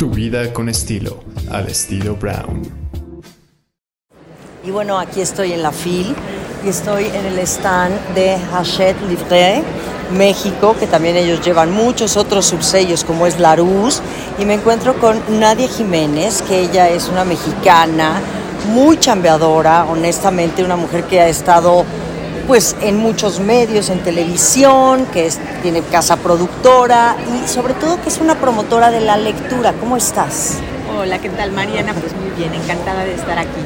Tu vida con estilo, al estilo Brown. Y bueno, aquí estoy en la FIL y estoy en el stand de Hachette Livre México, que también ellos llevan muchos otros subsellos como es Larus, y me encuentro con Nadia Jiménez, que ella es una mexicana muy chambeadora, honestamente, una mujer que ha estado pues en muchos medios, en televisión, que es, tiene casa productora y sobre todo que es una promotora de la lectura. ¿Cómo estás? Hola, ¿qué tal Mariana? Pues muy bien, encantada de estar aquí.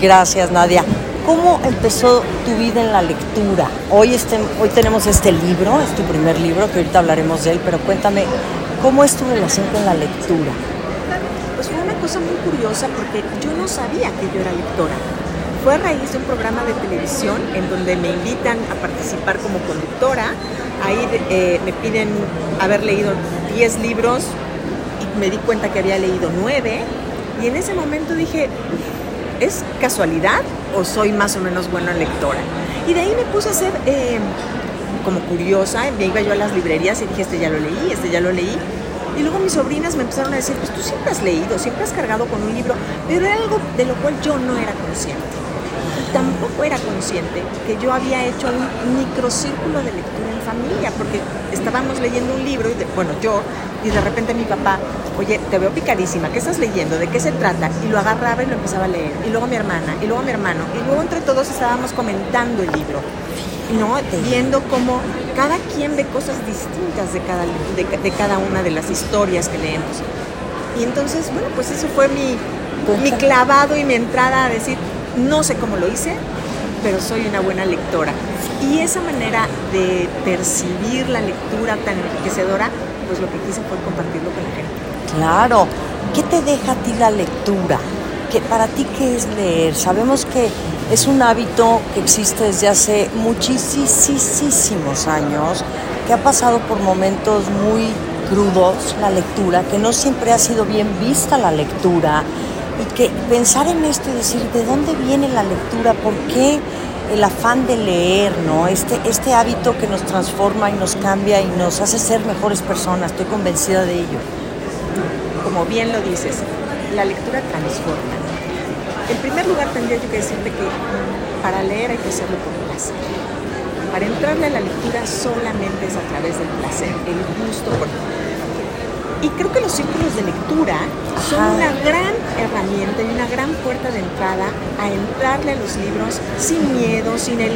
Gracias Nadia. ¿Cómo empezó tu vida en la lectura? Hoy, este, hoy tenemos este libro, es tu primer libro, que ahorita hablaremos de él, pero cuéntame, ¿cómo es tu relación con la lectura? Pues fue una cosa muy curiosa porque yo no sabía que yo era lectora fue a raíz de un programa de televisión en donde me invitan a participar como conductora. Ahí eh, me piden haber leído 10 libros y me di cuenta que había leído 9. Y en ese momento dije, ¿es casualidad o soy más o menos buena lectora? Y de ahí me puse a ser eh, como curiosa. Me iba yo a las librerías y dije, este ya lo leí, este ya lo leí. Y luego mis sobrinas me empezaron a decir, pues tú siempre has leído, siempre has cargado con un libro, pero era algo de lo cual yo no era consciente tampoco era consciente que yo había hecho un microcírculo de lectura en familia, porque estábamos leyendo un libro, y bueno, yo, y de repente mi papá, oye, te veo picadísima, ¿qué estás leyendo? ¿De qué se trata? Y lo agarraba y lo empezaba a leer, y luego mi hermana, y luego mi hermano, y luego entre todos estábamos comentando el libro, ¿no? Viendo cómo cada quien ve cosas distintas de cada, de, cada una de las historias que leemos. Y entonces, bueno, pues eso fue mi, mi clavado y mi entrada a decir, no sé cómo lo hice, pero soy una buena lectora. Y esa manera de percibir la lectura tan enriquecedora, pues lo que quise fue compartirlo con la gente. Claro. ¿Qué te deja a ti la lectura? ¿Qué, ¿Para ti qué es leer? Sabemos que es un hábito que existe desde hace muchísimos años, que ha pasado por momentos muy crudos la lectura, que no siempre ha sido bien vista la lectura, y que pensar en esto y decir de dónde viene la lectura, por qué el afán de leer, ¿no? Este, este hábito que nos transforma y nos cambia y nos hace ser mejores personas, estoy convencida de ello. Como bien lo dices, la lectura transforma. En primer lugar tendría yo que decirte que para leer hay que hacerlo por placer. Para entrarle a la lectura solamente es a través del placer, el gusto por y creo que los círculos de lectura son una gran herramienta y una gran puerta de entrada a entrarle a los libros sin miedo, sin el,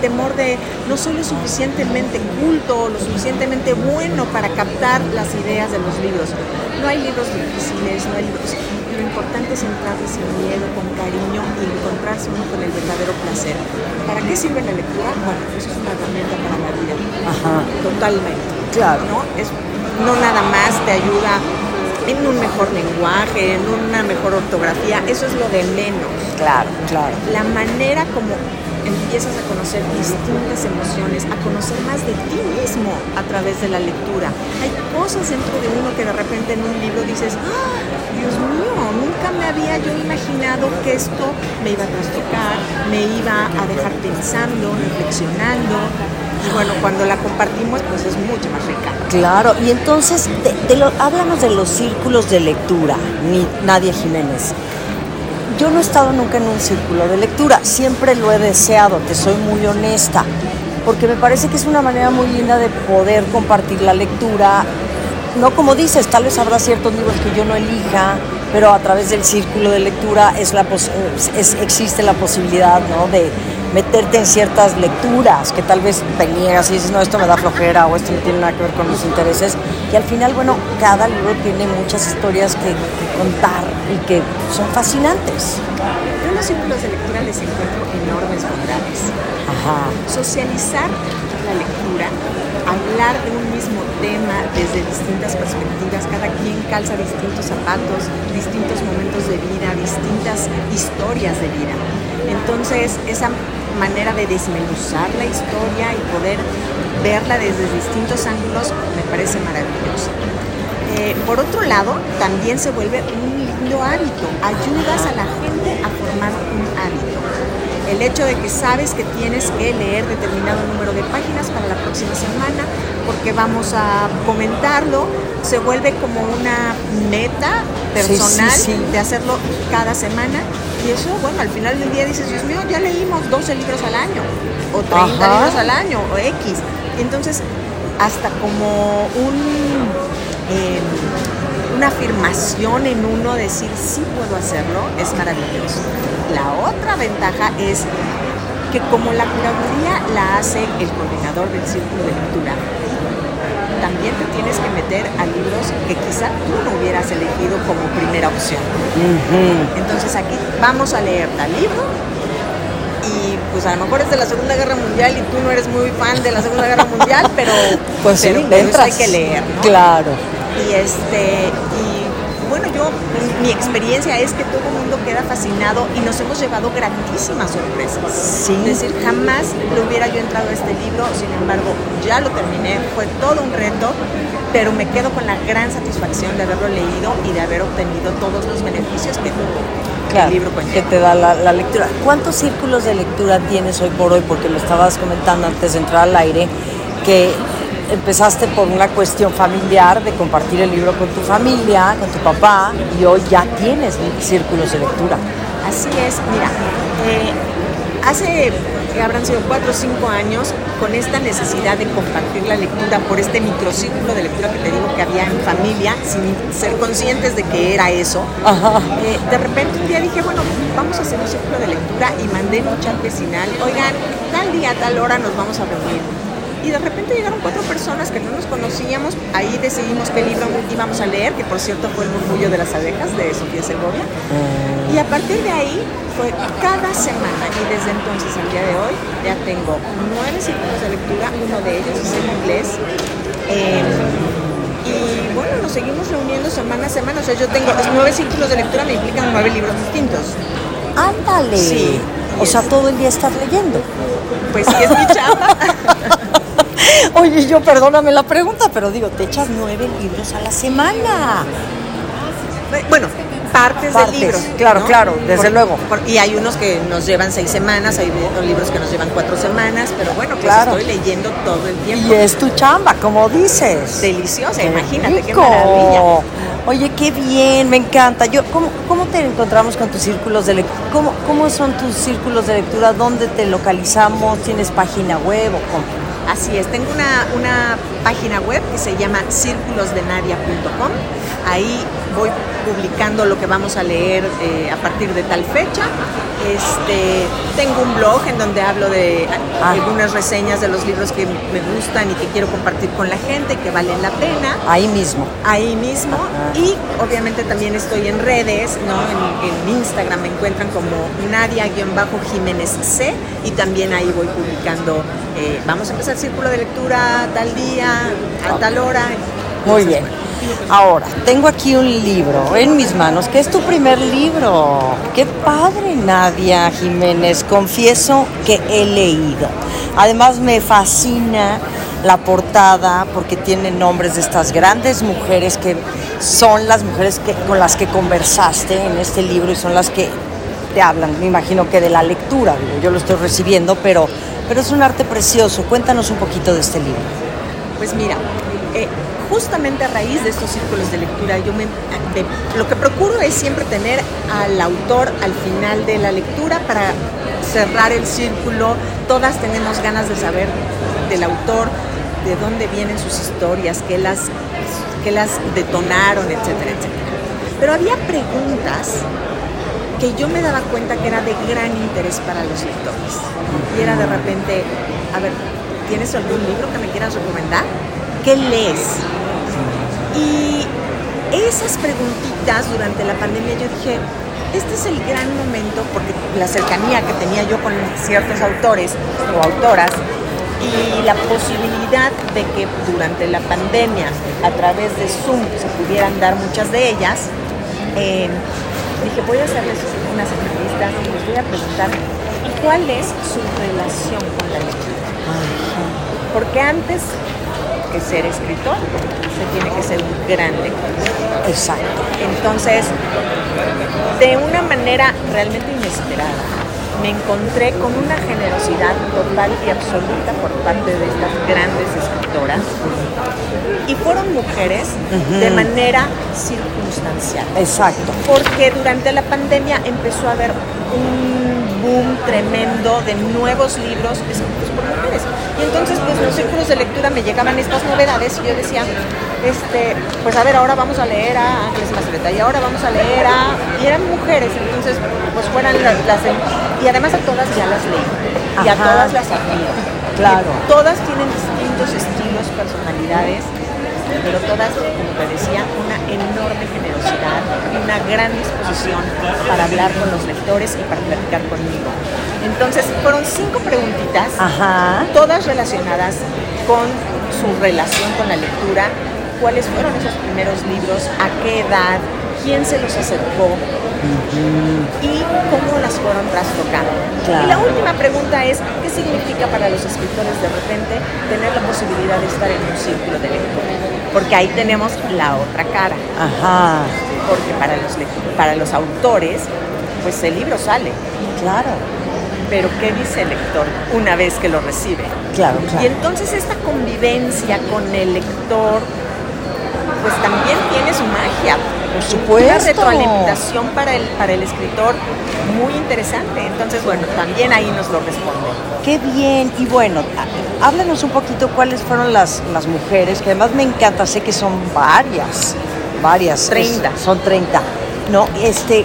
temor de no soy lo suficientemente culto o lo suficientemente bueno para captar las ideas de los libros. No hay libros difíciles, no hay libros... Lo importante es entrarle sin miedo, con cariño y encontrarse uno con el verdadero placer. ¿Para qué sirve la lectura? Bueno, eso es una herramienta para la vida. Ajá. Totalmente. Claro. ¿no? Es no nada más te ayuda en un mejor lenguaje, en una mejor ortografía, eso es lo de menos. Claro, claro. La manera como empiezas a conocer distintas emociones, a conocer más de ti mismo a través de la lectura. Hay cosas dentro de uno que de repente en un libro dices, ¡Ah, Dios mío, nunca me había yo imaginado que esto me iba a trastocar, me iba a dejar pensando, y bueno, cuando la compartimos, pues es mucho más rica. Claro, y entonces, de, lo, háblanos de los círculos de lectura, ni Nadia Jiménez. Yo no he estado nunca en un círculo de lectura, siempre lo he deseado, te soy muy honesta, porque me parece que es una manera muy linda de poder compartir la lectura. No como dices, tal vez habrá ciertos libros que yo no elija, pero a través del círculo de lectura es la es, existe la posibilidad ¿no? de meterte en ciertas lecturas que tal vez te niegas y dices, no, esto me da flojera o esto no tiene nada que ver con mis intereses. Y al final, bueno, cada libro tiene muchas historias que, contar y que son fascinantes. Yo en los círculos de lectura les encuentro enormes bondades. Ajá. Socializar la lectura, hablar de un mismo tema desde distintas perspectivas, cada quien calza distintos zapatos, distintos momentos de vida, distintas historias de vida. Entonces, esa manera de desmenuzar la historia y poder verla desde distintos ángulos me parece maravilloso. Eh, por otro lado, también se vuelve un lindo hábito. Ayudas a la gente a formar un hábito. El hecho de que sabes que tienes que leer determinado número de páginas para la próxima semana, porque vamos a comentarlo, se vuelve como una meta personal de hacerlo cada semana. Y eso, bueno, al final del día dices, Dios mío, ya leímos 12 libros al año, o 30 libros al año, o X. Entonces, hasta como un... Em, una afirmación en uno, decir sí puedo hacerlo, es maravilloso. La otra ventaja es que como la curaduría la hace el coordinador del círculo de lectura, también te tienes que meter a libros que quizá tú no hubieras elegido como primera opción. Entonces aquí vamos a leer tal libro y pues a lo mejor es de la Segunda Guerra Mundial y tú no eres muy fan de la Segunda Guerra Mundial, pero, pues pero, sí, hay que leer, ¿no? Claro. Y este, y bueno, yo, mi experiencia es que todo el mundo queda fascinado y nos hemos llevado grandísimas sorpresas. Sí. Es decir, jamás lo hubiera yo entrado a este libro, sin embargo, ya lo terminé, fue todo un reto, pero me quedo con la gran satisfacción de haberlo leído y de haber obtenido todos los beneficios que el libro conlleva. Que te da la, la lectura. ¿Cuántos círculos de lectura tienes hoy por hoy? Porque lo estabas comentando antes de entrar al aire, que empezaste por una cuestión familiar de compartir el libro con tu familia, con tu papá, y hoy ya tienes círculos de lectura. Así es, mira, eh, hace que habrán sido cuatro o cinco años con esta necesidad de compartir la lectura por este microcírculo de lectura que te digo que había en familia, sin ser conscientes de que era eso. Eh, de repente un día dije, bueno, vamos a hacer un círculo de lectura y mandé un chat vecinal, oigan, tal día, tal hora nos vamos a reunir y de repente llegaron cuatro personas que no nos conocíamos. Ahí decidimos qué libro íbamos a leer, que por cierto fue El murmullo de las abejas de Sofía Segovia. Mm. Y a partir de ahí fue cada semana y desde entonces al día de hoy ya tengo nueve círculos de lectura, uno de ellos es en inglés. Em, y bueno, nos seguimos reuniendo semana a semana. O sea, yo tengo los nueve círculos de lectura, me implican nueve libros distintos. Ándale. Sí. O sea, todo el día estás leyendo. Pues sí, es mi chamba. Oye, yo perdóname la pregunta, pero digo, te echas nueve libros a la semana. Bueno, partes, de libros. Claro, claro, desde luego. y hay unos que nos llevan seis semanas, hay libros que nos llevan cuatro semanas, pero bueno, pues claro. estoy leyendo todo el tiempo. Y es tu chamba, como dices. Deliciosa, imagínate, qué maravilla. Oye, qué bien, me encanta. Yo, ¿cómo, cómo te encontramos con tus círculos de lectura? ¿Cómo, ¿Cómo son tus círculos de lectura? ¿Dónde te localizamos? ¿Tienes página web o cómo? Así es, tengo una, una página web que se llama círculosdenaria.com. Ahí voy publicando lo que vamos a leer eh, a partir de tal fecha. Este, tengo un blog en donde hablo de ah. algunas reseñas de los libros que me gustan y que quiero compartir con la gente, que valen la pena. Ahí mismo. Ahí mismo. Y obviamente también estoy en redes, ¿no? En, Instagram me encuentran como Nadia-Jiménez C y también ahí voy publicando, eh, vamos a empezar círculo de lectura tal día, a tal hora. Muy bien. Ahora, tengo aquí un libro en mis manos, que es tu primer libro. Qué padre, Nadia Jiménez. Confieso que he leído. Además, me fascina la portada porque tiene nombres de estas grandes mujeres que son las mujeres que, con las que conversaste en este libro y son las que te hablan. Me imagino que de la lectura, yo lo estoy recibiendo, pero, pero es un arte precioso. Cuéntanos un poquito de este libro. Pues mira, eh, justamente a raíz de estos círculos de lectura, yo me, lo que procuro es siempre tener al autor al final de la lectura para cerrar el círculo. Todas tenemos ganas de saber del autor, de dónde vienen sus historias, qué las, qué las detonaron, etcétera, etcétera. Pero había preguntas que yo me daba cuenta que era de gran interés para los lectores. Y era de repente, a ver, ¿tienes algún libro que me quieras recomendar? ¿Qué lees? Y esas preguntitas durante la pandemia yo dije, este es el gran momento porque la cercanía que tenía yo con ciertos autores o autoras y la posibilidad de que durante la pandemia a través de Zoom se pudieran dar muchas de ellas, eh, dije voy a hacerles unas entrevistas y les voy a preguntar cuál es su relación con la lectura. Porque antes que ser escritor, se tiene que ser un gran lector. Exacto. Entonces, de una manera realmente inesperada, me encontré con una generosidad total y absoluta por parte de estas grandes escritoras. Y fueron mujeres de manera circunstancial. Exacto. Porque durante la pandemia empezó a haber un boom tremendo de nuevos libros escritos por mujeres. Y entonces, pues los círculos de lectura me llegaban estas novedades y yo decía, este, pues a ver, ahora vamos a leer a Ángeles Mastreta y ahora vamos a leer a... Y eran mujeres, entonces, pues fueran las... las y además a todas ya las leí. Y a todas las admiro. Claro. Todas tienen distintos estilos, personalidades, pero todas, como te decía, una enorme generosidad y una gran disposición para hablar con los lectores y para platicar conmigo. Entonces, fueron cinco preguntitas, Ajá. todas relacionadas con su relación con la lectura, cuáles fueron esos primeros libros, a qué edad, quién se los acercó y cómo las fueron trastocando. Claro. Y la última pregunta es, ¿qué significa para los escritores de repente tener la posibilidad de estar en un círculo de lectura? Porque ahí tenemos la otra cara, Ajá. porque para los, para los autores, pues el libro sale, Claro. pero ¿qué dice el lector una vez que lo recibe? Claro, claro. Y entonces esta convivencia con el lector, pues también tiene su magia. Por supuesto. Una retroalimentación para el, para el escritor muy interesante. Entonces, bueno, también ahí nos lo responde. Qué bien. Y bueno, háblanos un poquito cuáles fueron las, las mujeres, que además me encanta, sé que son varias, varias. 30. Es- son 30. No, este.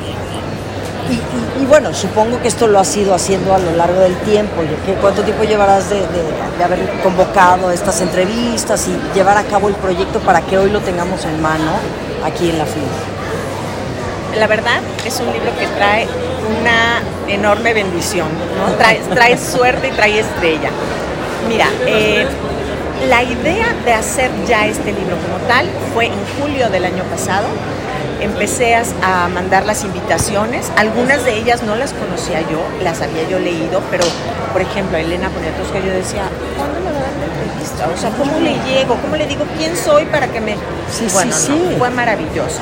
Y, y- y bueno, supongo que esto lo has ido haciendo a lo largo del tiempo. ¿Qué- ¿Cuánto tiempo llevarás de, de- de haber convocado estas entrevistas y llevar a cabo el proyecto para que hoy lo tengamos en mano aquí en la FIL? La verdad es un libro que trae una enorme bendición. Trae, trae suerte y trae estrella. Mira, eh, la idea de hacer ya este libro como tal fue en julio del año pasado. Empecé a, mandar las invitaciones, algunas de ellas no las conocía yo, las había yo leído, pero por ejemplo Elena Poniatowska yo decía, O sea, ¿cómo le llego? ¿Cómo le digo quién soy para que me... Sí, sí, bueno, sí. no, fue maravilloso.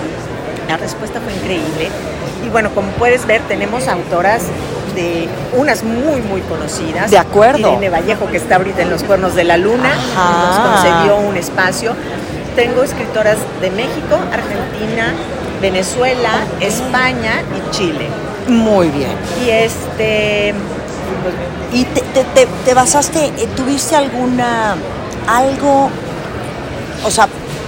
La respuesta fue increíble. Y bueno, como puedes ver, tenemos autoras de unas muy, muy conocidas. De acuerdo. Irene Vallejo, que está ahorita en Los Cuernos de la Luna, Ajá. nos concedió un espacio. Tengo escritoras de México, Argentina, Venezuela, España y Chile. Muy bien. Y este, pues, ¿Y te, te- te- te basaste, eh, tuviste alguna, algo, o sea,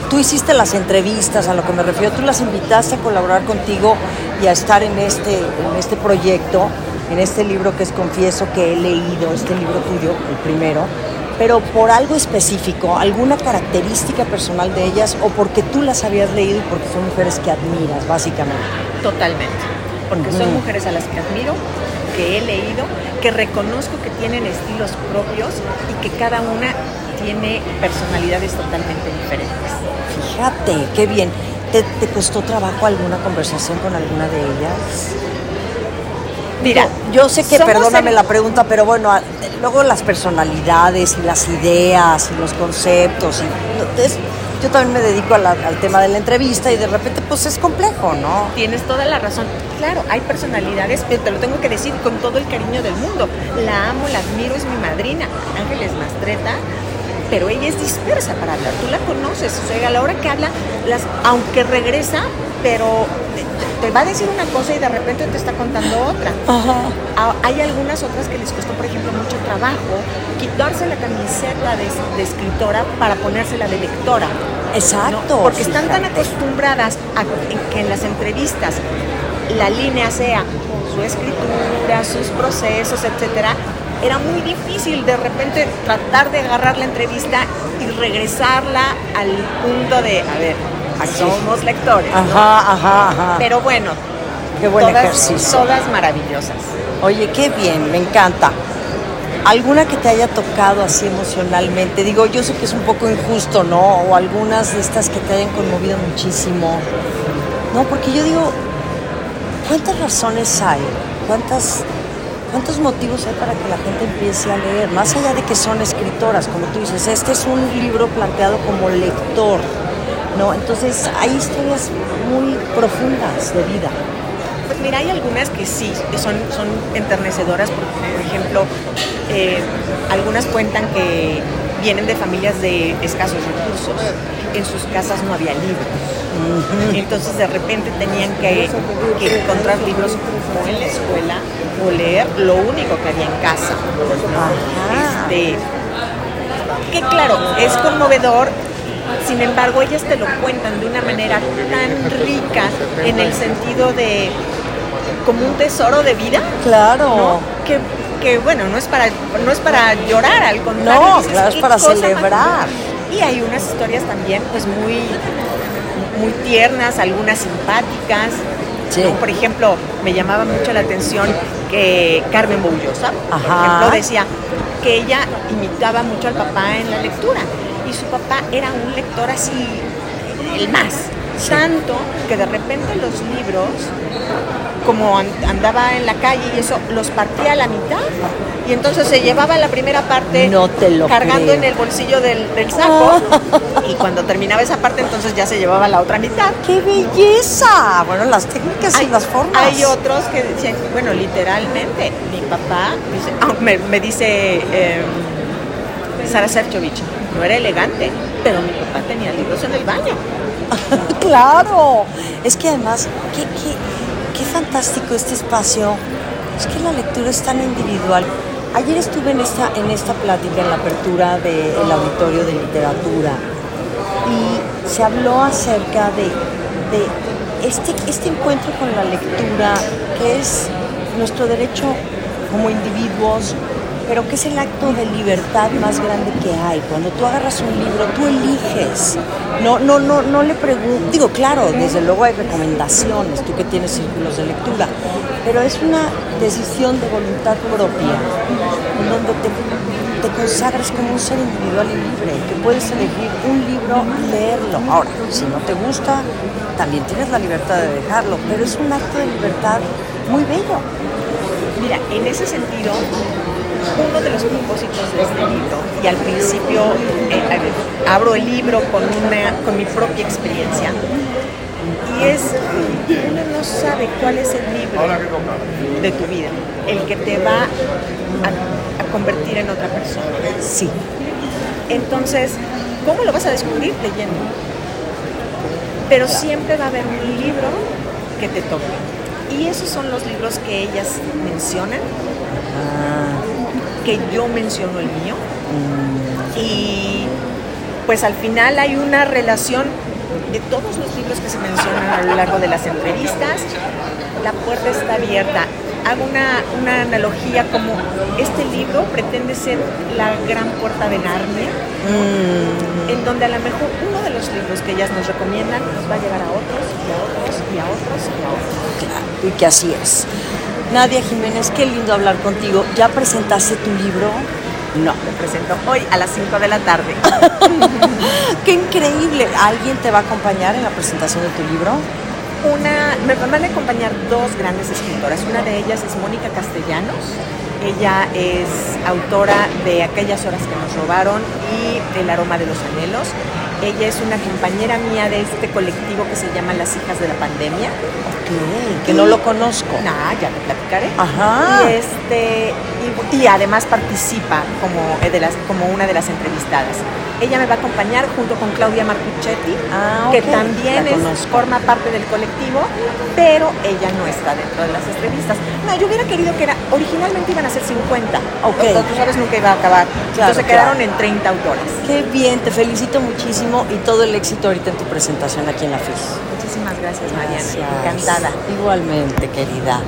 tú hiciste las entrevistas, a lo que me refiero, tú las invitaste a colaborar contigo y a estar en este, en este proyecto, en este libro que es Confieso que he leído, este libro tuyo, el primero, pero por algo específico, alguna característica personal de ellas o porque tú las habías leído y porque son mujeres que admiras, básicamente. Totalmente. Porque son mujeres a las que admiro, que he leído, que reconozco que tienen estilos propios y que cada una tiene personalidades totalmente diferentes. Fíjate, qué bien. ¿Te, te costó trabajo alguna conversación con alguna de ellas? Mira, yo sé que, perdóname el- la pregunta, pero bueno, luego las personalidades y las ideas y los conceptos. Y, es- yo también me dedico a la- al tema de la entrevista y de repente pues es complejo, ¿no? Tienes toda la razón. Claro, hay personalidades, pero te lo tengo que decir con todo el cariño del mundo. La amo, la admiro, es mi madrina. Ángeles Mastreta, pero ella es dispersa para hablar. Tú la conoces, o sea, a la hora que habla, las, aunque regresa, pero te, va a decir una cosa y de repente te está contando otra. Ah, Hay algunas otras que les costó, por ejemplo, mucho trabajo quitarse la camiseta de, de escritora para ponérsela de lectora. Exacto. ¿no? Porque están tan acostumbradas a que en las entrevistas la línea sea su escritura, sus procesos, etcétera. Era muy difícil de repente tratar de agarrar la entrevista y regresarla al punto de, a ver, somos lectores. ¿no? Ajá, ajá, ajá. Pero bueno, Qué buen todas, ejercicio. todas maravillosas. Oye, qué bien, me encanta. ¿Alguna que te haya tocado así emocionalmente? Digo, yo sé que es un poco injusto, ¿no? O algunas de estas que te hayan conmovido muchísimo. No, porque yo digo, ¿cuántas razones hay? ¿Cuántas, ¿Cuántos motivos hay para que la gente empiece a leer? Más allá de que son escritoras, como tú dices, este es un libro planteado como lector, ¿no? Entonces hay historias muy profundas de vida. Pues mira, hay algunas que sí, que son, son enternecedoras, porque, por ejemplo, eh, algunas cuentan que vienen de familias de escasos recursos. En sus casas no había libros. Entonces de repente tenían que, que encontrar libros o en la escuela o leer lo único que había en casa. Este, que claro, es conmovedor, sin embargo ellas te lo cuentan de una manera tan rica en el sentido de como un tesoro de vida, Claro. ¿no? Que, que, bueno, no es para no es para llorar, al contrario. No, dices, claro, es "Qué para más celebrar". bonita". Y hay unas historias también pues muy muy tiernas, algunas simpáticas. Sí. ¿no? Por ejemplo, me llamaba mucho la atención que Carmen Boullosa, por Ajá. ejemplo, decía que ella imitaba mucho al papá en la lectura y su papá era un lector así, el más. Tanto que de repente los libros, como an- andaba en la calle y eso, los partía a la mitad y entonces se llevaba la primera parte No te lo cargando creo. en el bolsillo del, del saco y cuando terminaba esa parte entonces ya se llevaba la otra mitad. ¡Qué belleza! Bueno, las técnicas y las formas. Hay otros que decían, bueno, literalmente, mi papá, dice, ah, me, me dice eh, Sara Serchovich, no era elegante, pero mi papá tenía libros en el baño. claro. Es que además, qué, qué, qué fantástico este espacio. Es que la lectura es tan individual. Ayer estuve en esta, en esta plática, en la apertura del auditorio de literatura, y se habló acerca de, de este, este encuentro con la lectura, que es nuestro derecho como individuos, pero que es el acto de libertad más grande que hay. Cuando tú agarras un libro, tú eliges. No, no, no, no le pregunto. Digo, claro, desde luego hay recomendaciones, tú que tienes círculos de lectura, pero es una decisión de voluntad propia, donde te, te consagras como un ser individual y libre, que puedes elegir un libro leerlo. Ahora, si no te gusta, también tienes la libertad de dejarlo, pero es un acto de libertad muy bello. Mira, en ese sentido, uno de los propósitos de este libro, y al principio eh, eh, abro el libro con, una, con mi propia experiencia, y es, uno no sabe cuál es el libro de tu vida, el que te va a, a convertir en otra persona. Sí. Entonces, ¿cómo lo vas a descubrir leyendo? Pero siempre va a haber un libro que te toque. Y esos son los libros que ellas mencionan, que yo menciono el mío. Y pues al final hay una relación de todos los libros que se mencionan a lo largo de las entrevistas. La puerta está abierta. Hago una, una analogía como este libro pretende ser la gran puerta de Narnia, en donde a lo mejor uno de los libros que ellas nos recomiendan nos va a llevar a otros y a otros y a otros y a otros. Claro, y que así es. Nadia Jiménez, qué lindo hablar contigo. ¿Ya presentaste tu libro? No. Me presento hoy a las 5 de la tarde. ¡Qué increíble! ¿Alguien te va a acompañar en la presentación de tu libro? Una, me van a acompañar dos grandes escritoras. Una de ellas es Mónica Castellanos. Ella es autora de Aquellas horas que nos robaron y El aroma de los anhelos. Ella es una compañera mía de este colectivo que se llama Las hijas de la pandemia. Ok, que no lo conozco. Nah, ya te platicaré. Ajá. Y, este, y, y además participa como, eh, de las, como una de las entrevistadas. Ella me va a acompañar junto con Claudia Marcuchetti, Ah, que también es, forma parte del colectivo, pero ella no está dentro de las entrevistas. No, yo hubiera querido que era, originalmente iban a ser 50, Ok. o, tú sabes nunca iba a acabar. Claro, Entonces quedaron claro. en 30 autoras. Qué bien, te felicito muchísimo y todo el éxito ahorita en tu presentación aquí en la FIS. Muchísimas gracias, Mariana. Encantada. Igualmente, querida.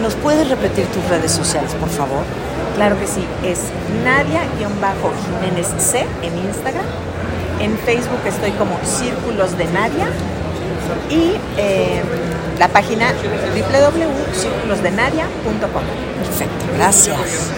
¿Nos puedes repetir tus redes sociales, por favor? Claro que sí, es Nadia-Jiménez C en Instagram. En Facebook estoy como Círculos de Nadia. Y eh, la página www.circulosdenadia.com. Perfecto, gracias.